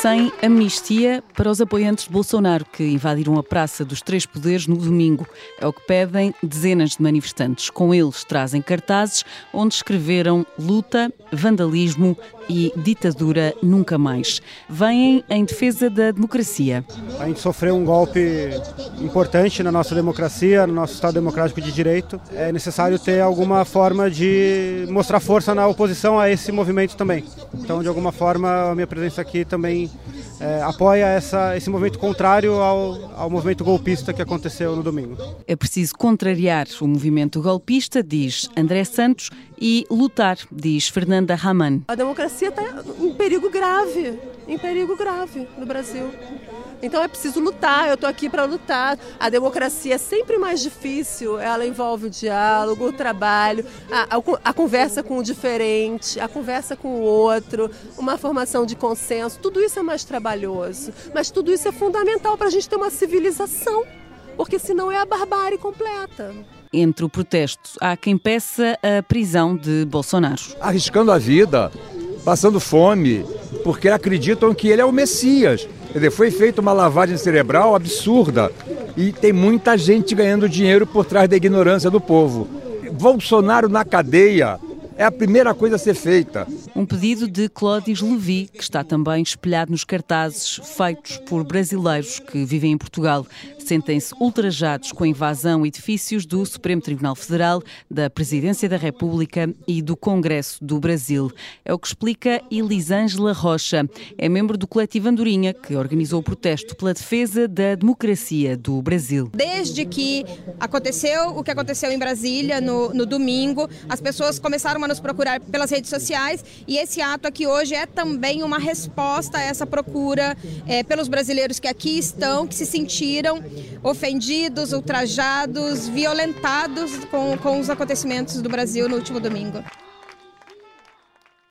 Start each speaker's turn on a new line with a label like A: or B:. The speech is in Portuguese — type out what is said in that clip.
A: sem amnistia para os apoiantes de Bolsonaro que invadiram a Praça dos Três Poderes no domingo. É o que pedem dezenas de manifestantes. Com eles trazem cartazes onde escreveram luta, vandalismo e ditadura nunca mais. Vêm em defesa da democracia.
B: A gente sofreu um golpe importante na nossa democracia, no nosso Estado Democrático de Direito. É necessário ter alguma forma de mostrar força na oposição a esse movimento também. Então, de alguma forma, a minha presença aqui também é, apoia essa, esse movimento contrário ao, ao movimento golpista que aconteceu no domingo.
A: É preciso contrariar o movimento golpista, diz André Santos, e lutar, diz Fernanda Raman.
C: A democracia está em perigo grave, em perigo grave no Brasil. Então é preciso lutar, eu estou aqui para lutar. A democracia é sempre mais difícil, ela envolve o diálogo, o trabalho, a, a, a conversa com o diferente, a conversa com o outro, uma formação de consenso. Tudo isso é mais trabalhoso, mas tudo isso é fundamental para a gente ter uma civilização, porque senão é a barbárie completa
A: entre o protesto. Há quem peça a prisão de Bolsonaro.
D: Arriscando a vida, passando fome, porque acreditam que ele é o Messias. Dizer, foi feita uma lavagem cerebral absurda e tem muita gente ganhando dinheiro por trás da ignorância do povo. Bolsonaro na cadeia é a primeira coisa a ser feita.
A: Um pedido de Clóvis Levi, que está também espelhado nos cartazes feitos por brasileiros que vivem em Portugal. Sentem-se ultrajados com a invasão a edifícios do Supremo Tribunal Federal, da Presidência da República e do Congresso do Brasil. É o que explica Elisângela Rocha. É membro do coletivo Andorinha, que organizou o protesto pela defesa da democracia do Brasil.
E: Desde que aconteceu o que aconteceu em Brasília no, no domingo, as pessoas começaram nos procurar pelas redes sociais e esse ato aqui hoje é também uma resposta a essa procura é, pelos brasileiros que aqui estão, que se sentiram ofendidos, ultrajados, violentados com, com os acontecimentos do Brasil no último domingo.